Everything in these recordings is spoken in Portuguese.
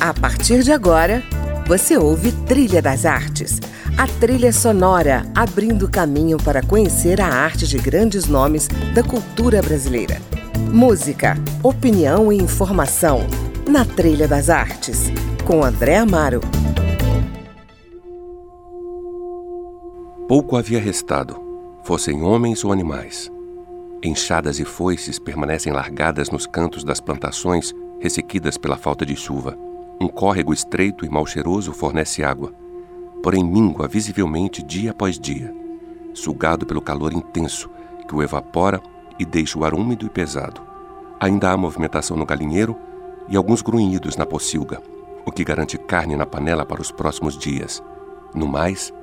A partir de agora, você ouve Trilha das Artes, a trilha sonora abrindo caminho para conhecer a arte de grandes nomes da cultura brasileira. Música, opinião e informação na Trilha das Artes, com André Amaro. Pouco havia restado, fossem homens ou animais. Enxadas e foices permanecem largadas nos cantos das plantações ressequidas pela falta de chuva. Um córrego estreito e mal cheiroso fornece água, porém mingua visivelmente dia após dia, sugado pelo calor intenso que o evapora e deixa o ar úmido e pesado. Ainda há movimentação no galinheiro e alguns grunhidos na pocilga, o que garante carne na panela para os próximos dias. No mais,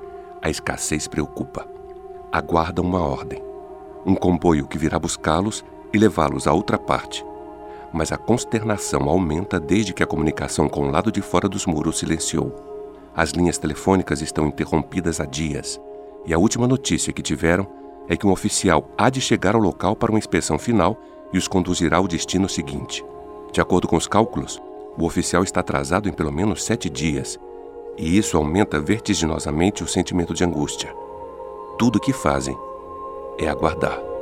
a escassez preocupa. Aguardam uma ordem. Um comboio que virá buscá-los e levá-los a outra parte, mas a consternação aumenta desde que a comunicação com o lado de fora dos muros silenciou. As linhas telefônicas estão interrompidas há dias, e a última notícia que tiveram é que um oficial há de chegar ao local para uma inspeção final e os conduzirá ao destino seguinte. De acordo com os cálculos, o oficial está atrasado em pelo menos sete dias, e isso aumenta vertiginosamente o sentimento de angústia. Tudo o que fazem é aguardar.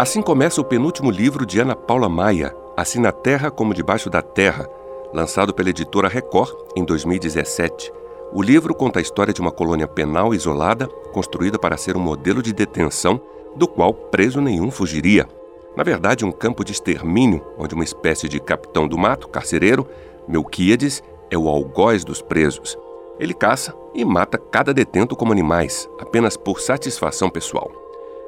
Assim começa o penúltimo livro de Ana Paula Maia, Assim na Terra como Debaixo da Terra, lançado pela editora Record em 2017. O livro conta a história de uma colônia penal isolada, construída para ser um modelo de detenção do qual preso nenhum fugiria. Na verdade, um campo de extermínio, onde uma espécie de capitão do mato, carcereiro, Melquíades, é o algoz dos presos. Ele caça e mata cada detento como animais, apenas por satisfação pessoal.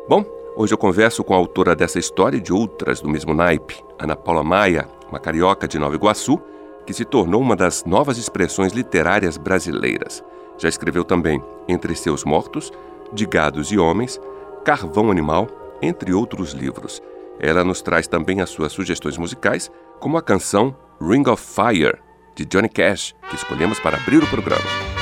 Bom, Hoje eu converso com a autora dessa história e de outras do mesmo naipe, Ana Paula Maia, uma carioca de Nova Iguaçu, que se tornou uma das novas expressões literárias brasileiras. Já escreveu também Entre Seus Mortos, De Gados e Homens, Carvão Animal, entre outros livros. Ela nos traz também as suas sugestões musicais, como a canção Ring of Fire, de Johnny Cash, que escolhemos para abrir o programa.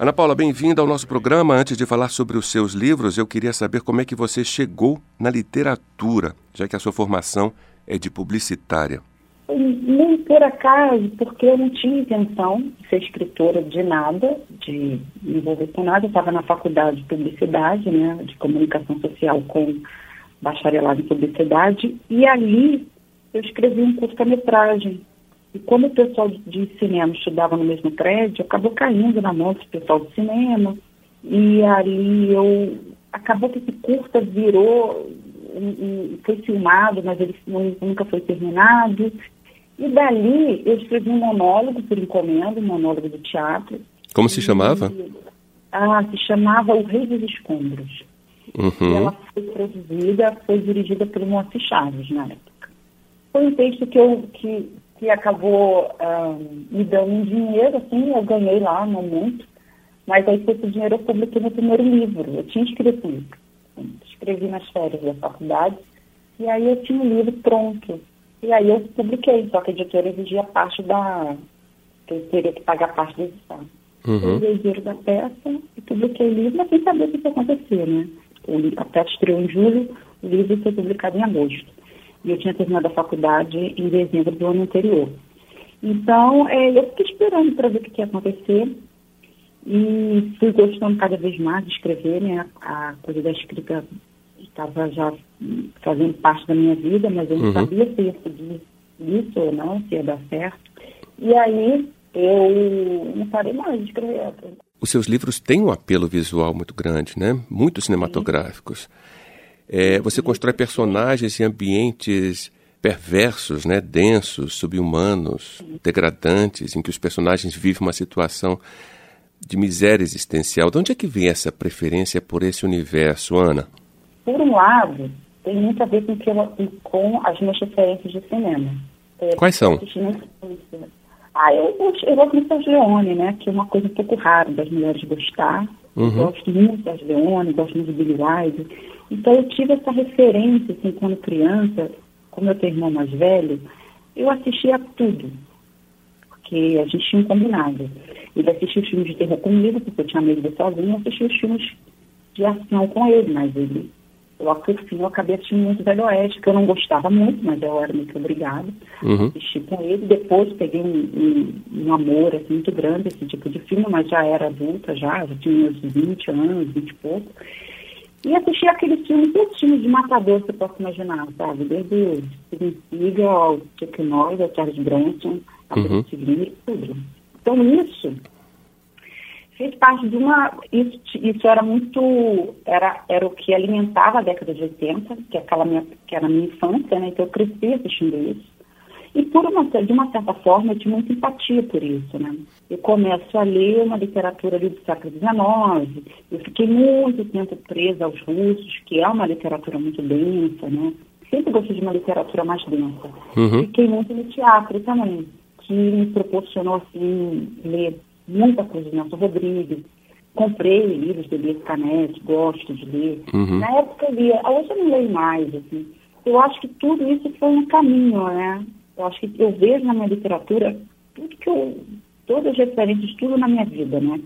Ana Paula, bem-vinda ao nosso programa. Antes de falar sobre os seus livros, eu queria saber como é que você chegou na literatura, já que a sua formação é de publicitária. Nem por acaso, porque eu não tinha intenção de ser escritora de nada, de me envolver com nada. Eu estava na faculdade de publicidade, né, de comunicação social com bacharelado em publicidade, e ali eu escrevi um curta-metragem e como o pessoal de cinema estudava no mesmo prédio, acabou caindo na mão do pessoal de cinema. E ali eu. Acabou que esse curta virou. foi filmado, mas ele nunca foi terminado. E dali eu escrevi um monólogo por encomenda, um monólogo de teatro. Como se chamava? ah, se chamava O Rei dos Escombros. Uhum. ela foi produzida, foi dirigida pelo Moacir Chaves na época. Foi um texto que eu, que que acabou um, me dando um dinheiro, assim, eu ganhei lá, não muito, mas aí com esse dinheiro eu publiquei meu primeiro livro, eu tinha escrito um livro, escrevi nas férias da faculdade, e aí eu tinha um livro pronto, e aí eu publiquei, só que a editora exigia parte da, que eu teria que pagar parte da edição. Uhum. Eu dinheiro da peça e publiquei o livro, mas sem saber o que ia acontecer, né? A peça estreou em julho, o livro foi publicado em agosto e eu tinha terminado a faculdade em dezembro do ano anterior. Então, é, eu fiquei esperando para ver o que ia acontecer e fui gostando cada vez mais de escrever, né? A coisa da escrita estava já fazendo parte da minha vida, mas eu não uhum. sabia se ia seguir isso ou não, se ia dar certo. E aí eu não parei mais de escrever. Os seus livros têm um apelo visual muito grande, né? Muito cinematográficos. Sim. É, você constrói personagens e ambientes perversos, né, densos, subhumanos, degradantes, em que os personagens vivem uma situação de miséria existencial. De onde é que vem essa preferência por esse universo, Ana? Por um lado, tem muito a ver com, com as minhas referências de cinema. É, Quais são? Ah, eu, eu, eu gosto de Leone, né? Que é uma coisa um pouco rara das mulheres gostar. Uhum. Gosto muito das Leone, gosto muito de Billy Wilder. Então eu tive essa referência, assim, quando criança, como eu tenho irmão mais velho, eu assistia tudo. Porque a gente tinha um combinado. Ele assistia os filmes de terror comigo, porque eu tinha medo de sozinho, eu assistia os filmes de ação com ele, mas ele, logo por fim, eu acabei assistindo muito Velho Oeste, que eu não gostava muito, mas eu era muito obrigada uhum. a assistir com ele. Depois peguei um, um, um, amor assim, muito grande esse tipo de filme, mas já era adulta, já, já tinha uns 20 anos, 20 e pouco. E assistir aqueles filmes, todos os filmes de matador que você possa imaginar, sabe? Desde o Steven Seagal ao Chuck Norris, ao Charles Bronson, a uhum. Bruce tudo. Então isso fez parte de uma... Isso, isso era muito... Era, era o que alimentava a década de 80, que, é aquela minha, que era a minha infância, né? Então eu cresci assistindo isso. E por uma, de uma certa forma eu tinha muita empatia por isso, né? Eu começo a ler uma literatura ali do século XIX, eu fiquei muito tempo presa aos russos, que é uma literatura muito densa, né? Sempre gostei de uma literatura mais densa. Uhum. Fiquei muito no teatro também, que me proporcionou, assim, ler muita coisa de Nelson Rodrigues, comprei livros de Elias Canetti, gosto de ler. Uhum. Na época eu lia, hoje eu não leio mais, assim. Eu acho que tudo isso foi um caminho, né? Eu acho que eu vejo na minha literatura tudo que eu, todas as referências, tudo na minha vida, né?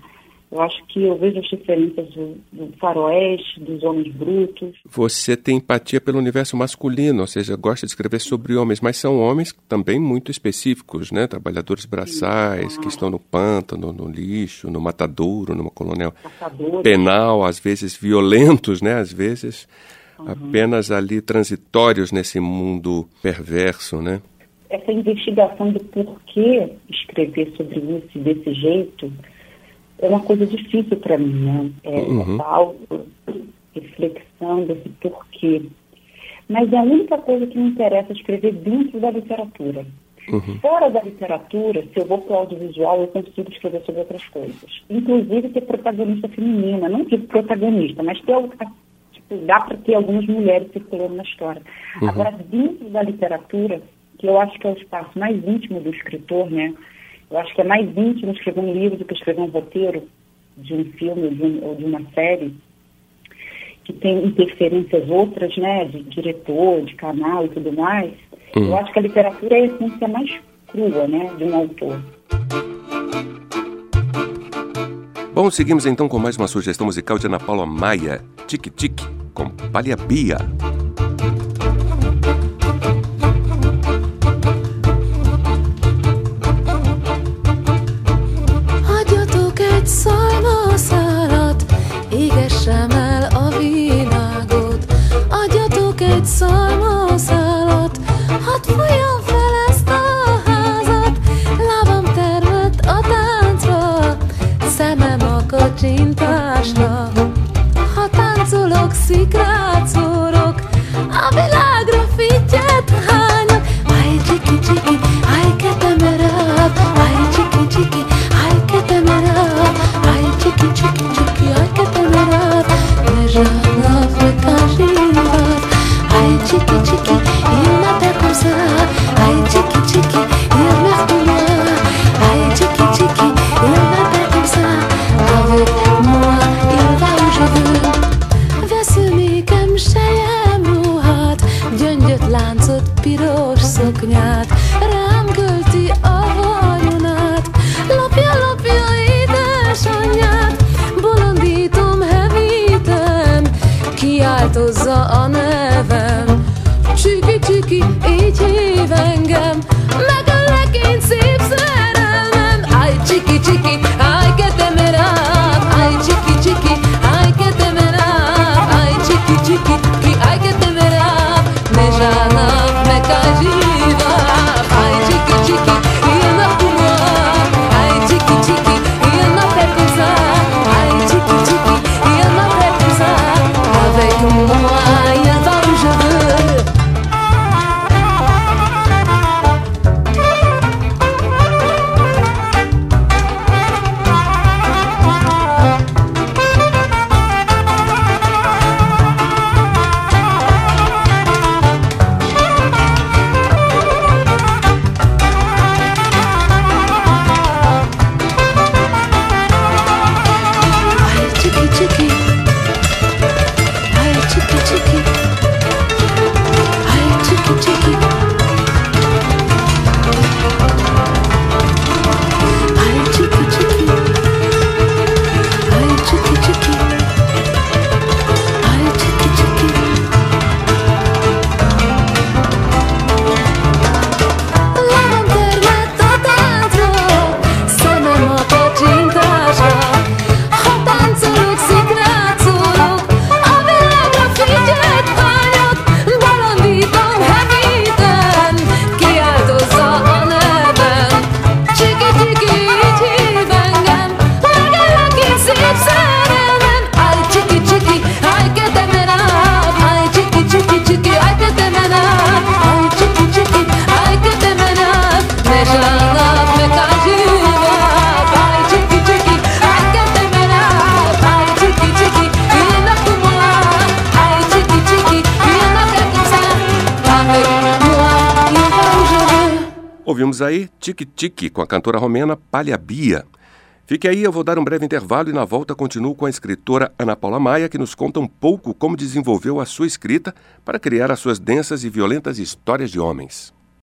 Eu acho que eu vejo as referências do, do faroeste, dos homens brutos. Você tem empatia pelo universo masculino, ou seja, gosta de escrever sobre homens, mas são homens também muito específicos, né? Trabalhadores braçais, que estão no pântano, no lixo, no matadouro, numa colônia Caçadores. penal, às vezes violentos, né? Às vezes uhum. apenas ali transitórios nesse mundo perverso, né? essa investigação do porquê escrever sobre isso desse jeito é uma coisa difícil para mim, né? É, uhum. Essa reflexão desse porquê. Mas é a única coisa que me interessa escrever dentro da literatura. Uhum. Fora da literatura, se eu vou para o audiovisual, eu consigo escrever sobre outras coisas. Inclusive ter protagonista feminina, não digo protagonista, mas ter, tipo, dá para ter algumas mulheres circulando na história. Uhum. Agora, dentro da literatura, que eu acho que é o espaço mais íntimo do escritor, né? Eu acho que é mais íntimo escrever um livro do que escrever um roteiro de um filme ou de, um, ou de uma série que tem interferências outras, né, de diretor, de canal e tudo mais. Hum. Eu acho que a literatura é a essência mais crua, né, de um autor. Bom, seguimos então com mais uma sugestão musical de Ana Paula Maia, Tic Tic, com Palha Bia. piros szoknyát Ouvimos aí Tique Tique com a cantora romena Palha Bia. Fique aí, eu vou dar um breve intervalo e na volta continuo com a escritora Ana Paula Maia, que nos conta um pouco como desenvolveu a sua escrita para criar as suas densas e violentas histórias de homens.